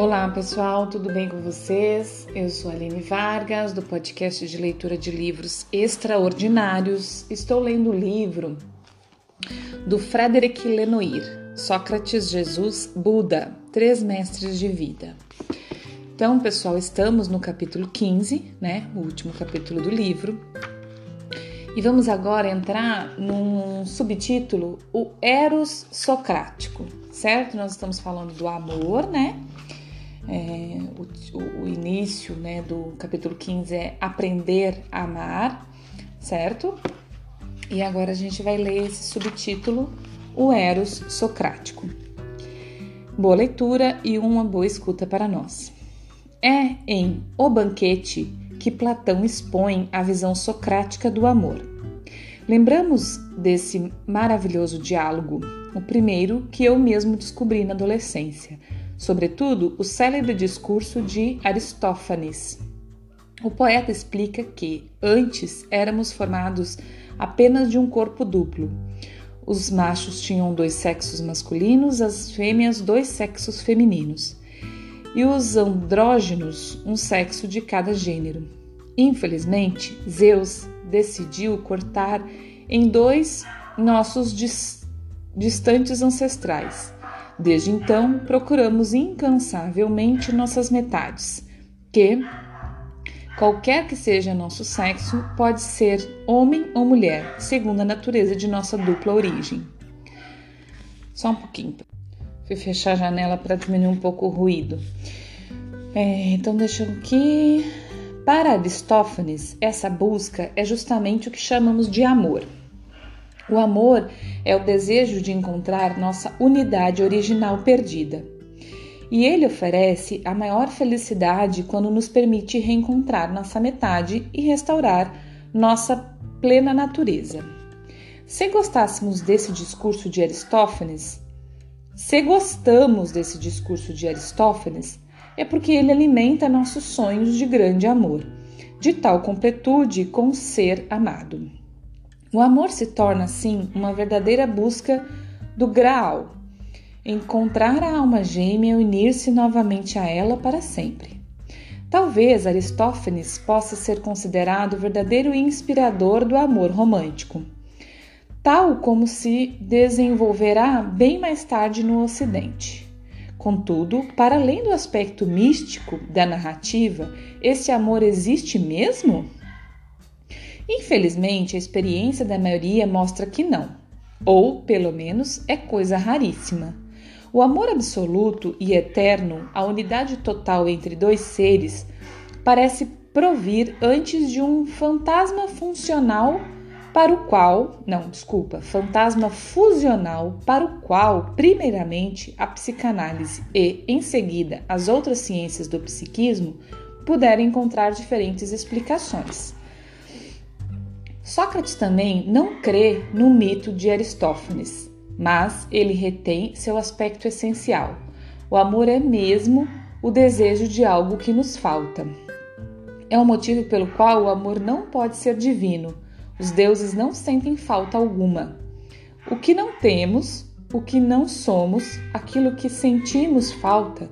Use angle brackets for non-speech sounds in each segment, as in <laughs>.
Olá pessoal, tudo bem com vocês? Eu sou Aline Vargas, do podcast de leitura de livros extraordinários. Estou lendo o livro do Frederic Lenoir, Sócrates, Jesus, Buda, Três Mestres de Vida. Então, pessoal, estamos no capítulo 15, né? O último capítulo do livro. E vamos agora entrar num subtítulo, o Eros Socrático, certo? Nós estamos falando do amor, né? É, o, o, início né, do capítulo 15 é aprender a amar, certo? E agora a gente vai ler esse subtítulo, o Eros Socrático. Boa leitura e uma boa escuta para nós. É em O Banquete que Platão expõe a visão socrática do amor. Lembramos desse maravilhoso diálogo, o primeiro que eu mesmo descobri na adolescência sobretudo o célebre discurso de Aristófanes. O poeta explica que antes éramos formados apenas de um corpo duplo. Os machos tinham dois sexos masculinos, as fêmeas dois sexos femininos, e os andrógenos um sexo de cada gênero. Infelizmente, Zeus decidiu cortar em dois nossos distantes ancestrais Desde então, procuramos incansavelmente nossas metades, que, qualquer que seja nosso sexo, pode ser homem ou mulher, segundo a natureza de nossa dupla origem. Só um pouquinho. Fui fechar a janela para diminuir um pouco o ruído. É, então, deixa eu aqui. Para Aristófanes, essa busca é justamente o que chamamos de amor. O amor é o desejo de encontrar nossa unidade original perdida. E ele oferece a maior felicidade quando nos permite reencontrar nossa metade e restaurar nossa plena natureza. Se gostássemos desse discurso de Aristófanes, se gostamos desse discurso de Aristófanes, é porque ele alimenta nossos sonhos de grande amor, de tal completude com o ser amado. O amor se torna, assim, uma verdadeira busca do Graal, encontrar a alma gêmea e unir-se novamente a ela para sempre. Talvez Aristófanes possa ser considerado o verdadeiro inspirador do amor romântico, tal como se desenvolverá bem mais tarde no Ocidente. Contudo, para além do aspecto místico da narrativa, esse amor existe mesmo? Infelizmente, a experiência da maioria mostra que não, ou pelo menos é coisa raríssima. O amor absoluto e eterno, a unidade total entre dois seres, parece provir antes de um fantasma funcional para o qual, não, desculpa, fantasma fusional para o qual, primeiramente, a psicanálise e, em seguida, as outras ciências do psiquismo puderam encontrar diferentes explicações. Sócrates também não crê no mito de Aristófanes, mas ele retém seu aspecto essencial. O amor é mesmo o desejo de algo que nos falta. É o motivo pelo qual o amor não pode ser divino. Os deuses não sentem falta alguma. O que não temos, o que não somos, aquilo que sentimos falta,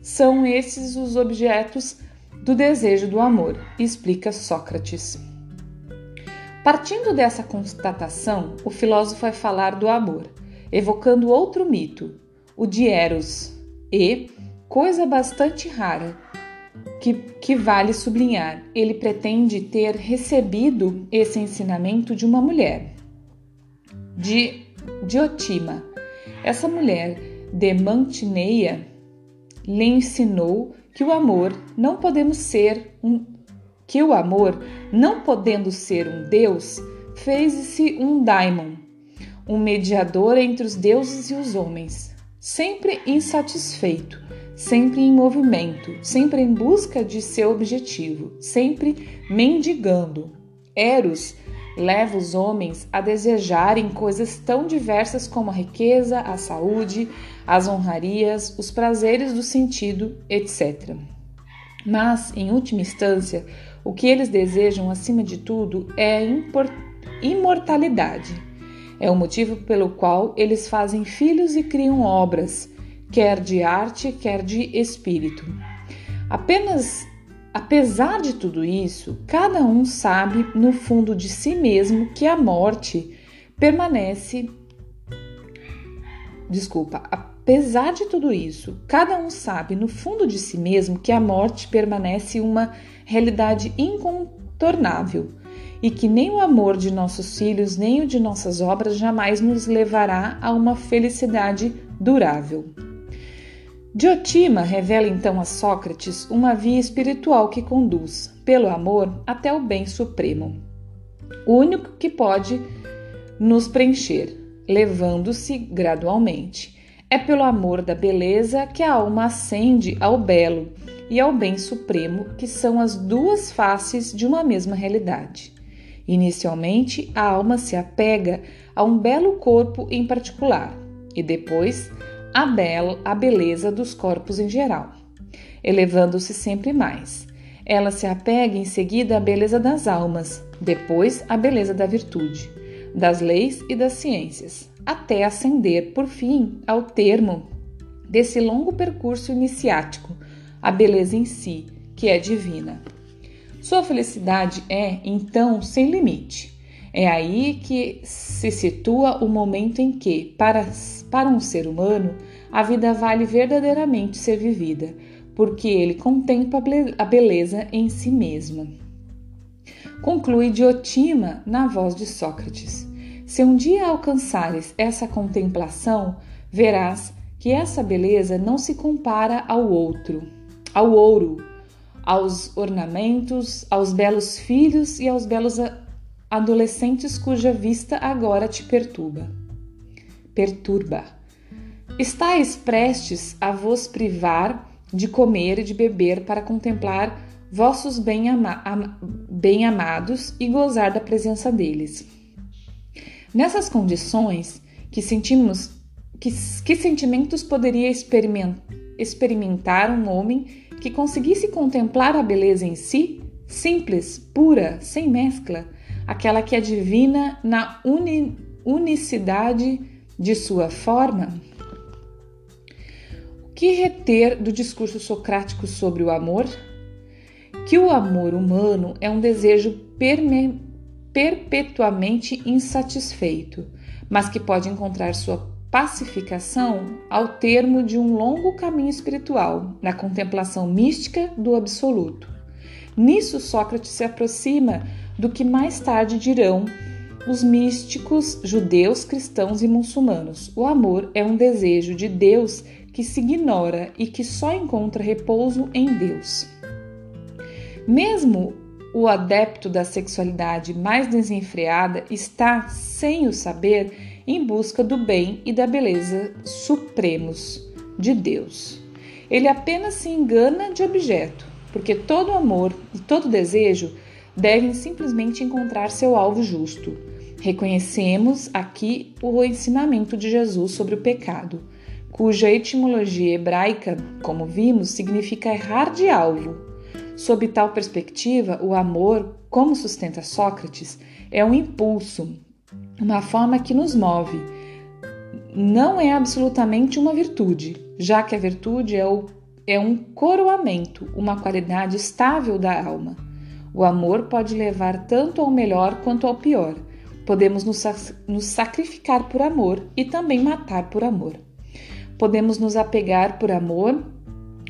são esses os objetos do desejo do amor, explica Sócrates. Partindo dessa constatação, o filósofo vai falar do amor, evocando outro mito, o de Eros, e, coisa bastante rara, que, que vale sublinhar, ele pretende ter recebido esse ensinamento de uma mulher, de Diotima. Essa mulher de Mantineia lhe ensinou que o amor não podemos ser um que o amor, não podendo ser um Deus, fez-se um daimon, um mediador entre os deuses e os homens, sempre insatisfeito, sempre em movimento, sempre em busca de seu objetivo, sempre mendigando. Eros leva os homens a desejarem coisas tão diversas como a riqueza, a saúde, as honrarias, os prazeres do sentido, etc. Mas, em última instância, o que eles desejam acima de tudo é a imortalidade. É o motivo pelo qual eles fazem filhos e criam obras, quer de arte, quer de espírito. Apenas apesar de tudo isso, cada um sabe no fundo de si mesmo que a morte permanece Desculpa, apesar de tudo isso, cada um sabe no fundo de si mesmo que a morte permanece uma realidade incontornável e que nem o amor de nossos filhos nem o de nossas obras jamais nos levará a uma felicidade durável. Diotima revela então a Sócrates uma via espiritual que conduz, pelo amor, até o bem supremo, o único que pode nos preencher, levando-se gradualmente. É pelo amor da beleza que a alma ascende ao belo e ao bem supremo, que são as duas faces de uma mesma realidade. Inicialmente, a alma se apega a um belo corpo em particular e depois a, bela, a beleza dos corpos em geral, elevando-se sempre mais. Ela se apega em seguida à beleza das almas, depois à beleza da virtude, das leis e das ciências, até ascender, por fim, ao termo desse longo percurso iniciático, a beleza em si, que é divina. Sua felicidade é, então, sem limite. É aí que se situa o momento em que, para, para um ser humano, a vida vale verdadeiramente ser vivida, porque ele contempla a beleza em si mesma. Conclui Diotima na voz de Sócrates. Se um dia alcançares essa contemplação, verás que essa beleza não se compara ao outro, ao ouro, aos ornamentos, aos belos filhos e aos belos adolescentes cuja vista agora te perturba. Perturba. Estais prestes a vos privar de comer e de beber para contemplar vossos bem-amados bem e gozar da presença deles. Nessas condições, que sentimos que, que sentimentos poderia experimentar um homem que conseguisse contemplar a beleza em si, simples, pura, sem mescla, aquela que é divina na uni, unicidade de sua forma? O que reter do discurso socrático sobre o amor? Que o amor humano é um desejo perpetuamente insatisfeito, mas que pode encontrar sua pacificação ao termo de um longo caminho espiritual, na contemplação mística do absoluto. Nisso, Sócrates se aproxima do que mais tarde dirão os místicos judeus, cristãos e muçulmanos. O amor é um desejo de Deus que se ignora e que só encontra repouso em Deus. Mesmo o adepto da sexualidade mais desenfreada está, sem o saber, em busca do bem e da beleza supremos de Deus. Ele apenas se engana de objeto, porque todo amor e todo desejo devem simplesmente encontrar seu alvo justo. Reconhecemos aqui o ensinamento de Jesus sobre o pecado, cuja etimologia hebraica, como vimos, significa errar de alvo Sob tal perspectiva, o amor, como sustenta Sócrates, é um impulso, uma forma que nos move. Não é absolutamente uma virtude, já que a virtude é, o, é um coroamento, uma qualidade estável da alma. O amor pode levar tanto ao melhor quanto ao pior. Podemos nos, nos sacrificar por amor e também matar por amor. Podemos nos apegar por amor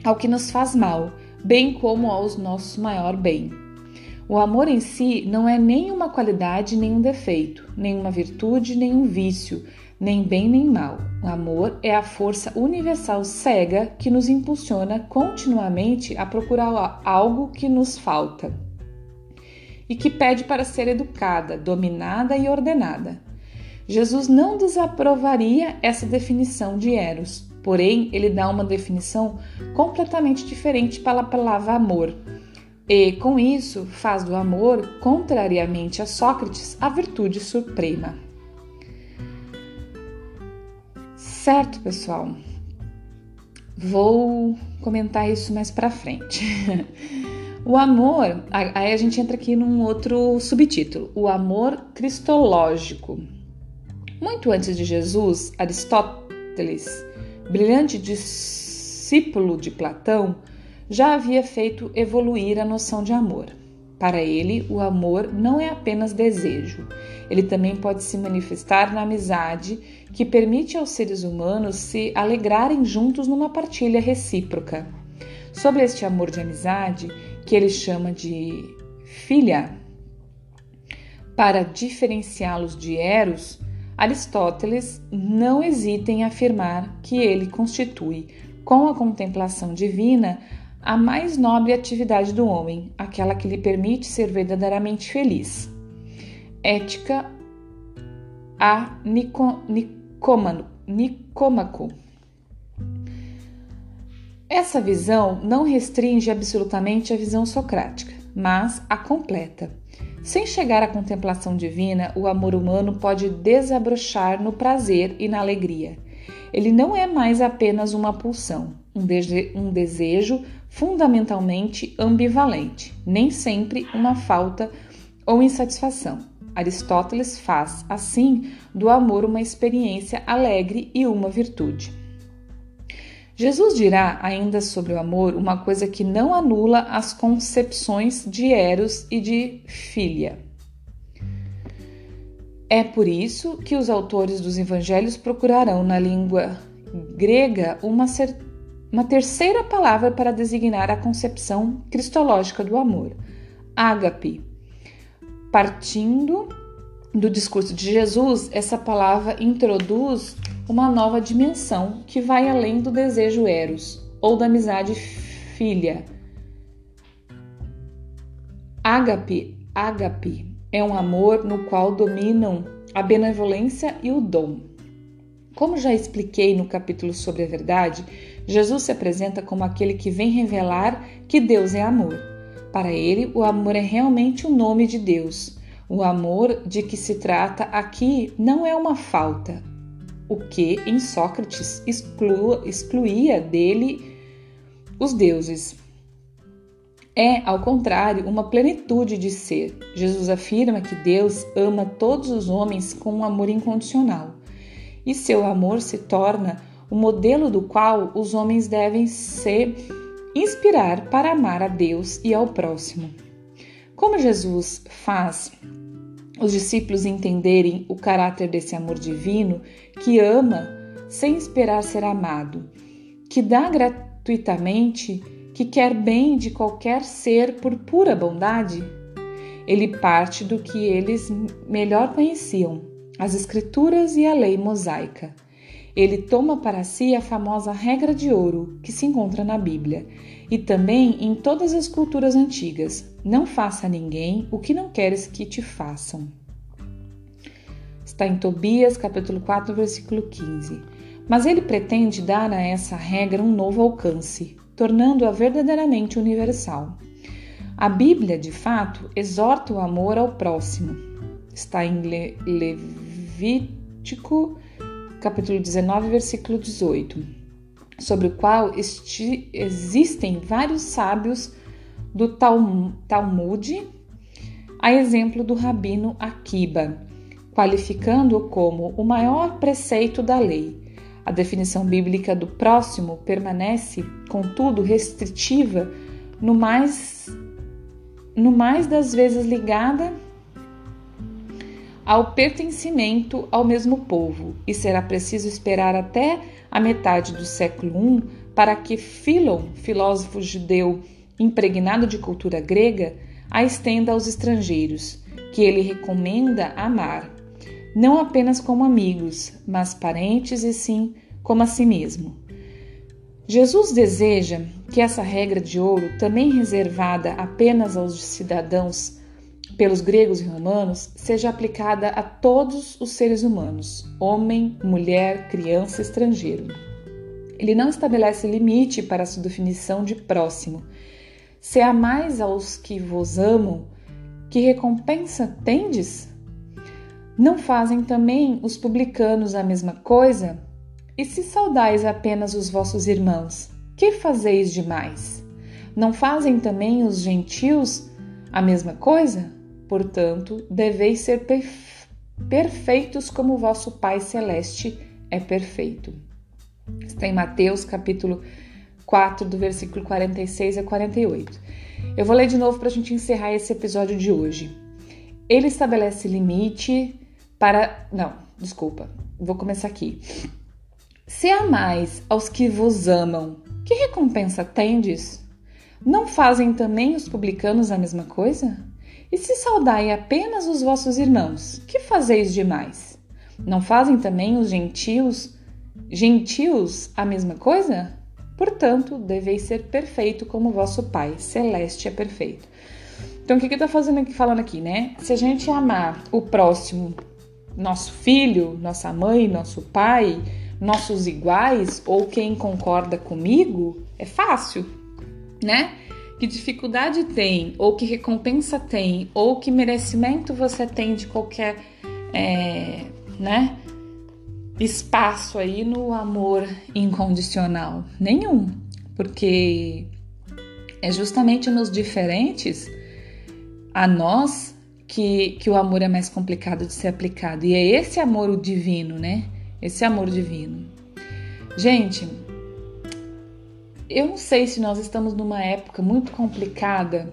ao que nos faz mal bem como aos nossos maior bem. O amor em si não é nem uma qualidade nem um defeito, nem uma virtude nem um vício, nem bem nem mal. O amor é a força universal cega que nos impulsiona continuamente a procurar algo que nos falta e que pede para ser educada, dominada e ordenada. Jesus não desaprovaria essa definição de Eros, Porém, ele dá uma definição completamente diferente para a palavra amor. E, com isso, faz do amor, contrariamente a Sócrates, a virtude suprema. Certo, pessoal? Vou comentar isso mais para frente. <laughs> O amor, aí a gente entra aqui num outro subtítulo, o amor cristológico. Muito antes de Jesus, Aristóteles brilhante discípulo de Platão, já havia feito evoluir a noção de amor. Para ele, o amor não é apenas desejo, ele também pode se manifestar na amizade, que permite aos seres humanos se alegrarem juntos numa partilha recíproca. Sobre este amor de amizade, que ele chama de filha, para diferenciá-los de Eros, Aristóteles não hesita em afirmar que ele constitui, com a contemplação divina, a mais nobre atividade do homem, aquela que lhe permite ser verdadeiramente feliz. Ética a Nico, Nicômaco. Essa visão não restringe absolutamente a visão socrática, mas a completa. Sem chegar à contemplação divina, o amor humano pode desabrochar no prazer e na alegria. Ele não é mais apenas uma pulsão, um, dese um desejo fundamentalmente ambivalente, nem sempre uma falta ou insatisfação. Aristóteles faz, assim, do amor uma experiência alegre e uma virtude. Jesus dirá ainda sobre o amor uma coisa que não anula as concepções de Eros e de Filia. É por isso que os autores dos evangelhos procurarão na língua grega uma, uma terceira palavra para designar a concepção cristológica do amor, ágape. Partindo do discurso de Jesus, essa palavra introduz uma nova dimensão que vai além do desejo eros ou da amizade filha. Ágape, ágape é um amor no qual dominam a benevolência e o dom. Como já expliquei no capítulo sobre a verdade, Jesus se apresenta como aquele que vem revelar que Deus é amor. Para ele, o amor é realmente o nome de Deus. O amor de que se trata aqui não é uma falta, o que em Sócrates excluía dele os deuses. É, ao contrário, uma plenitude de ser. Jesus afirma que Deus ama todos os homens com um amor incondicional, e seu amor se torna o modelo do qual os homens devem se inspirar para amar a Deus e ao próximo. Como Jesus faz os discípulos entenderem o caráter desse amor divino que ama sem esperar ser amado, que dá gratuitamente, que quer bem de qualquer ser por pura bondade? Ele parte do que eles melhor conheciam, as Escrituras e a lei mosaica. Ele toma para si a famosa regra de ouro que se encontra na Bíblia e também em todas as culturas antigas: não faça a ninguém o que não queres que te façam. Está em Tobias, capítulo 4, versículo 15. Mas ele pretende dar a essa regra um novo alcance, tornando-a verdadeiramente universal. A Bíblia, de fato, exorta o amor ao próximo. Está em Le Levítico, capítulo 19, versículo 18, sobre o qual existem vários sábios do Talmud, a exemplo do rabino Akiba, qualificando-o como o maior preceito da lei. A definição bíblica do próximo permanece, contudo, restritiva, no mais, no mais das vezes ligada ao pertencimento ao mesmo povo, e será preciso esperar até a metade do século I para que Philon, filósofo judeu impregnado de cultura grega, a estenda aos estrangeiros, que ele recomenda amar, não apenas como amigos, mas parentes e sim como a si mesmo. Jesus deseja que essa regra de ouro, também reservada apenas aos cidadãos pelos gregos e romanos, seja aplicada a todos os seres humanos, homem, mulher, criança, estrangeiro. Ele não estabelece limite para a sua definição de próximo. Se amais aos que vos amam, que recompensa tendes? Não fazem também os publicanos a mesma coisa? E se saudais apenas os vossos irmãos, que fazeis demais? Não fazem também os gentios a mesma coisa? Portanto, deveis ser perfeitos como vosso Pai Celeste é perfeito. Está em Mateus capítulo 4, do versículo 46 a 48. Eu vou ler de novo para a gente encerrar esse episódio de hoje. Ele estabelece limite para. Não, desculpa, vou começar aqui. Se amais aos que vos amam, que recompensa tendes? Não fazem também os publicanos a mesma coisa? E se saudai apenas os vossos irmãos, que fazeis demais? Não fazem também os gentios, gentios a mesma coisa? Portanto, deveis ser perfeito como vosso Pai celeste é perfeito. Então, o que, que tô fazendo aqui, falando aqui, né? Se a gente amar o próximo, nosso filho, nossa mãe, nosso pai, nossos iguais ou quem concorda comigo, é fácil, né? Que dificuldade tem, ou que recompensa tem, ou que merecimento você tem de qualquer, é, né? Espaço aí no amor incondicional? Nenhum, porque é justamente nos diferentes a nós que, que o amor é mais complicado de ser aplicado. E é esse amor divino, né? Esse amor divino. Gente, eu não sei se nós estamos numa época muito complicada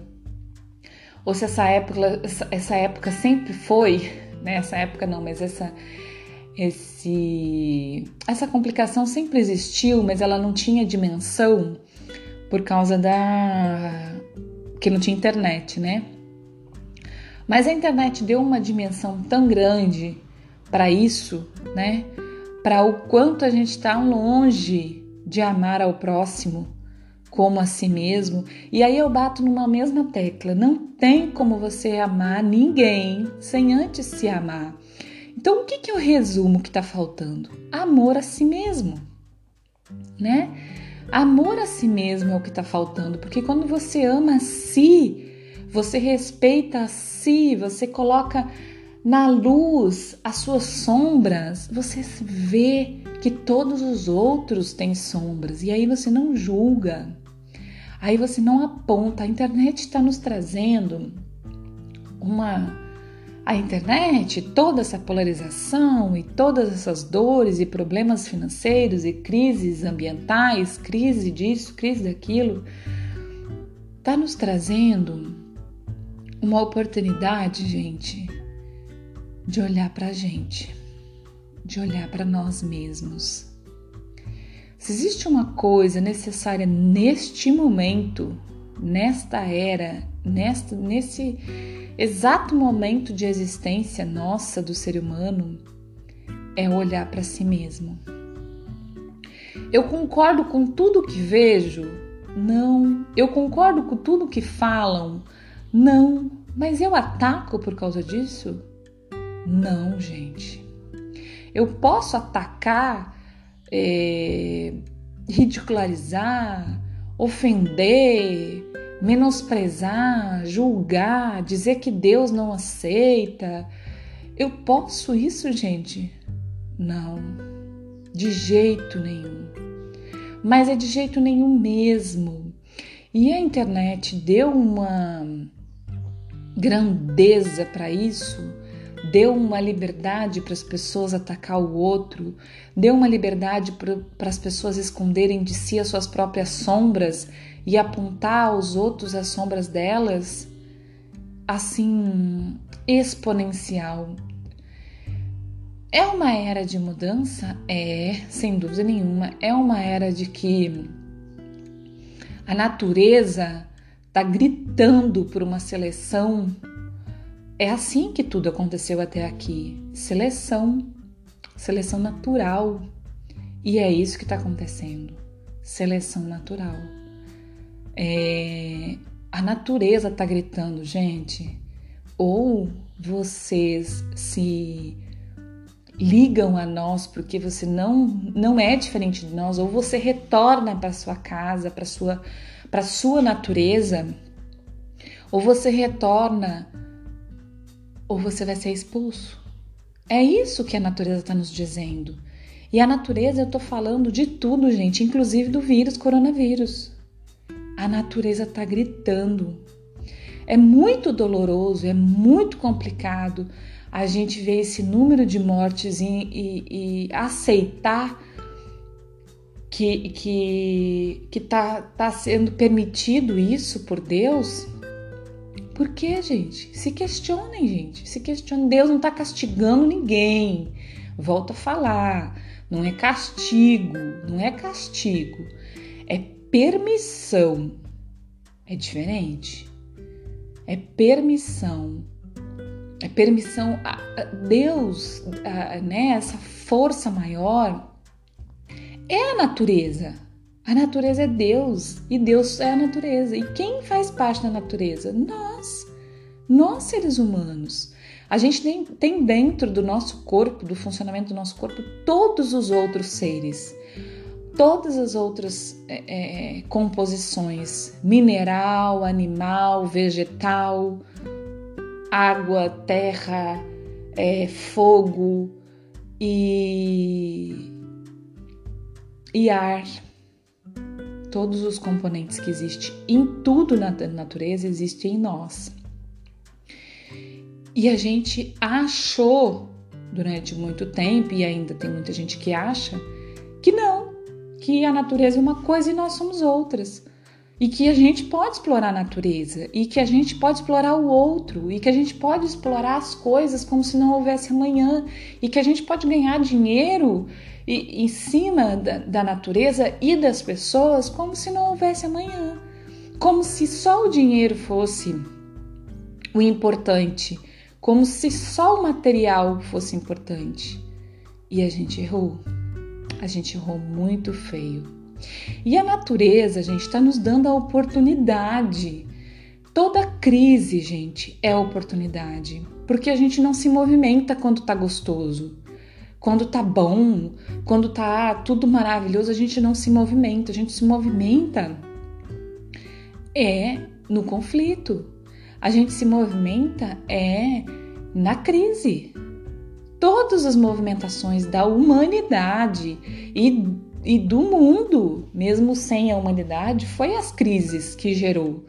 ou se essa época, essa, época sempre foi, né? Essa época não, mas essa esse essa complicação sempre existiu, mas ela não tinha dimensão por causa da que não tinha internet, né? Mas a internet deu uma dimensão tão grande para isso, né? Para o quanto a gente está longe de amar ao próximo como a si mesmo. E aí eu bato numa mesma tecla: não tem como você amar ninguém sem antes se amar. Então, o que, que eu resumo que está faltando? Amor a si mesmo, né? Amor a si mesmo é o que está faltando, porque quando você ama a si, você respeita a si, você coloca na luz as suas sombras, você vê que todos os outros têm sombras e aí você não julga, aí você não aponta. A internet está nos trazendo uma. A internet, toda essa polarização e todas essas dores e problemas financeiros e crises ambientais, crise disso, crise daquilo, está nos trazendo uma oportunidade, gente, de olhar para a gente, de olhar para nós mesmos. Se existe uma coisa necessária neste momento, nesta era, nesta, nesse exato momento de existência nossa do ser humano, é olhar para si mesmo. Eu concordo com tudo que vejo? Não. Eu concordo com tudo que falam? Não, mas eu ataco por causa disso? Não, gente. Eu posso atacar, é, ridicularizar, ofender, menosprezar, julgar, dizer que Deus não aceita. Eu posso isso, gente? Não, de jeito nenhum. Mas é de jeito nenhum mesmo. E a internet deu uma grandeza para isso, deu uma liberdade para as pessoas atacar o outro, deu uma liberdade para as pessoas esconderem de si as suas próprias sombras e apontar aos outros as sombras delas, assim, exponencial. É uma era de mudança? É, sem dúvida nenhuma. É uma era de que a natureza está gritando por uma seleção. É assim que tudo aconteceu até aqui. Seleção, seleção natural. E é isso que está acontecendo. Seleção natural. É, a natureza está gritando, gente. Ou vocês se ligam a nós porque você não não é diferente de nós, ou você retorna para sua casa, para sua para sua natureza, ou você retorna, ou você vai ser expulso. É isso que a natureza está nos dizendo. E a natureza, eu estou falando de tudo, gente, inclusive do vírus coronavírus. A natureza está gritando. É muito doloroso, é muito complicado a gente ver esse número de mortes e, e, e aceitar que que que tá, tá sendo permitido isso por Deus? Por que, gente? Se questionem, gente. Se questionem. Deus não está castigando ninguém. Volto a falar. Não é castigo. Não é castigo. É permissão. É diferente. É permissão. É permissão. Deus, né? Essa força maior é a natureza. A natureza é Deus e Deus é a natureza. E quem faz parte da natureza? Nós, nós seres humanos. A gente tem, tem dentro do nosso corpo, do funcionamento do nosso corpo, todos os outros seres, todas as outras é, é composições: mineral, animal, vegetal, água, terra, é, fogo e, e ar todos os componentes que existem em tudo na natureza existem em nós. E a gente achou durante muito tempo, e ainda tem muita gente que acha, que não, que a natureza é uma coisa e nós somos outras. E que a gente pode explorar a natureza, e que a gente pode explorar o outro, e que a gente pode explorar as coisas como se não houvesse amanhã, e que a gente pode ganhar dinheiro e, em cima da, da natureza e das pessoas como se não houvesse amanhã. Como se só o dinheiro fosse o importante, como se só o material fosse importante. E a gente errou. A gente errou muito feio. E a natureza, gente, está nos dando a oportunidade. Toda crise, gente, é oportunidade. Porque a gente não se movimenta quando tá gostoso. Quando tá bom, quando tá tudo maravilhoso, a gente não se movimenta, a gente se movimenta é no conflito. A gente se movimenta é na crise. Todas as movimentações da humanidade e, e do mundo, mesmo sem a humanidade, foi as crises que gerou.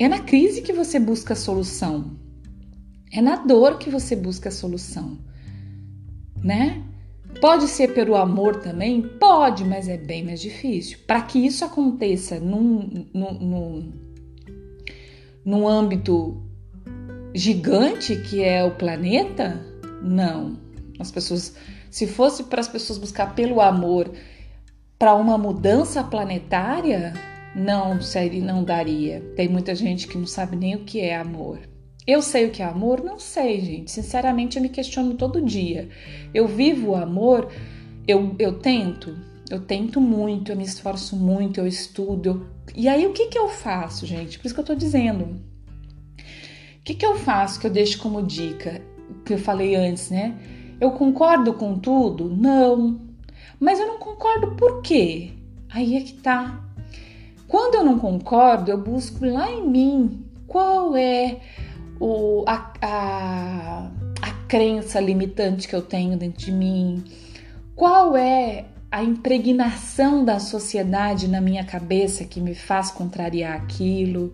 É na crise que você busca a solução. É na dor que você busca a solução né? Pode ser pelo amor também? Pode, mas é bem mais difícil. Para que isso aconteça num, num, num, num âmbito gigante que é o planeta, não. As pessoas, se fosse para as pessoas buscar pelo amor para uma mudança planetária, não seria, não daria. Tem muita gente que não sabe nem o que é amor. Eu sei o que é amor? Não sei, gente. Sinceramente, eu me questiono todo dia. Eu vivo o amor, eu, eu tento, eu tento muito, eu me esforço muito, eu estudo. E aí, o que, que eu faço, gente? Por isso que eu tô dizendo. O que, que eu faço que eu deixo como dica? Que eu falei antes, né? Eu concordo com tudo? Não. Mas eu não concordo por quê? Aí é que tá. Quando eu não concordo, eu busco lá em mim qual é o, a, a, a crença limitante que eu tenho dentro de mim, qual é a impregnação da sociedade na minha cabeça que me faz contrariar aquilo.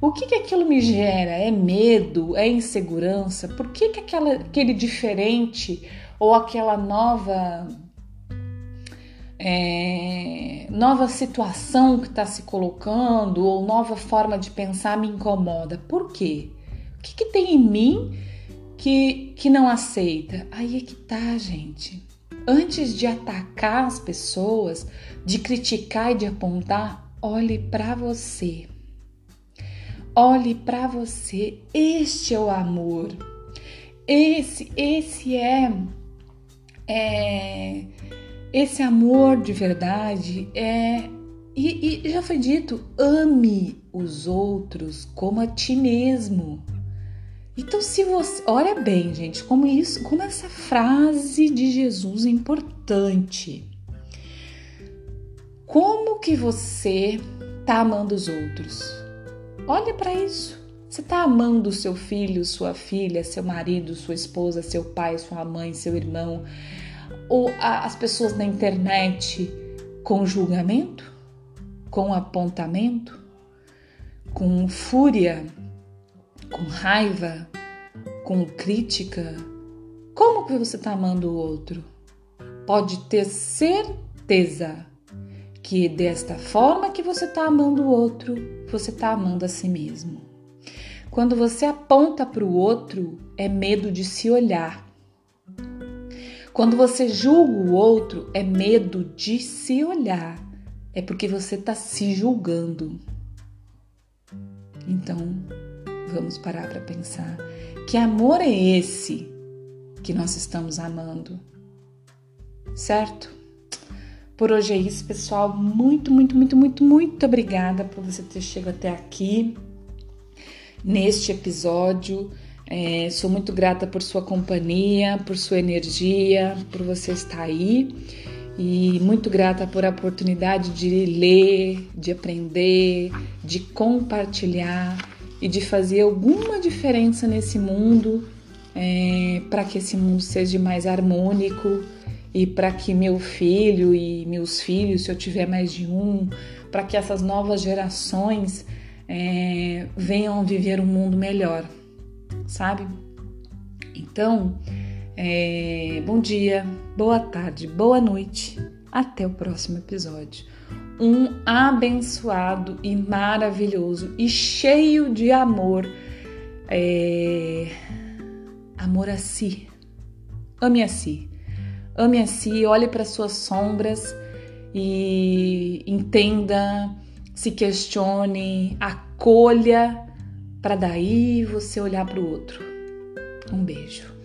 O que, que aquilo me gera? É medo? É insegurança? Por que, que aquela, aquele diferente ou aquela nova é, nova situação que está se colocando ou nova forma de pensar me incomoda? Por quê? O que, que tem em mim que, que não aceita? Aí é que tá, gente. Antes de atacar as pessoas, de criticar e de apontar, olhe para você. Olhe para você. Este é o amor. Esse, esse é, é esse amor de verdade é e, e já foi dito, ame os outros como a ti mesmo. Então, se você. Olha bem, gente, como isso, como essa frase de Jesus é importante. Como que você tá amando os outros? Olha para isso. Você tá amando seu filho, sua filha, seu marido, sua esposa, seu pai, sua mãe, seu irmão, ou a, as pessoas na internet com julgamento, com apontamento, com fúria, com raiva, com crítica, como que você está amando o outro? Pode ter certeza que desta forma que você está amando o outro, você está amando a si mesmo. Quando você aponta para o outro, é medo de se olhar. Quando você julga o outro, é medo de se olhar. É porque você está se julgando. Então, vamos parar para pensar. Que amor é esse que nós estamos amando? Certo? Por hoje é isso, pessoal. Muito, muito, muito, muito, muito obrigada por você ter chegado até aqui neste episódio. É, sou muito grata por sua companhia, por sua energia, por você estar aí e muito grata por a oportunidade de ler, de aprender, de compartilhar e de fazer alguma diferença nesse mundo é, para que esse mundo seja mais harmônico e para que meu filho e meus filhos, se eu tiver mais de um, para que essas novas gerações é, venham viver um mundo melhor, sabe? Então, é, bom dia, boa tarde, boa noite, até o próximo episódio. Um abençoado e maravilhoso e cheio de amor, é, amor a si. Ame a si. Ame a si, olhe para suas sombras e entenda se questione, acolha, para daí você olhar para o outro. Um beijo.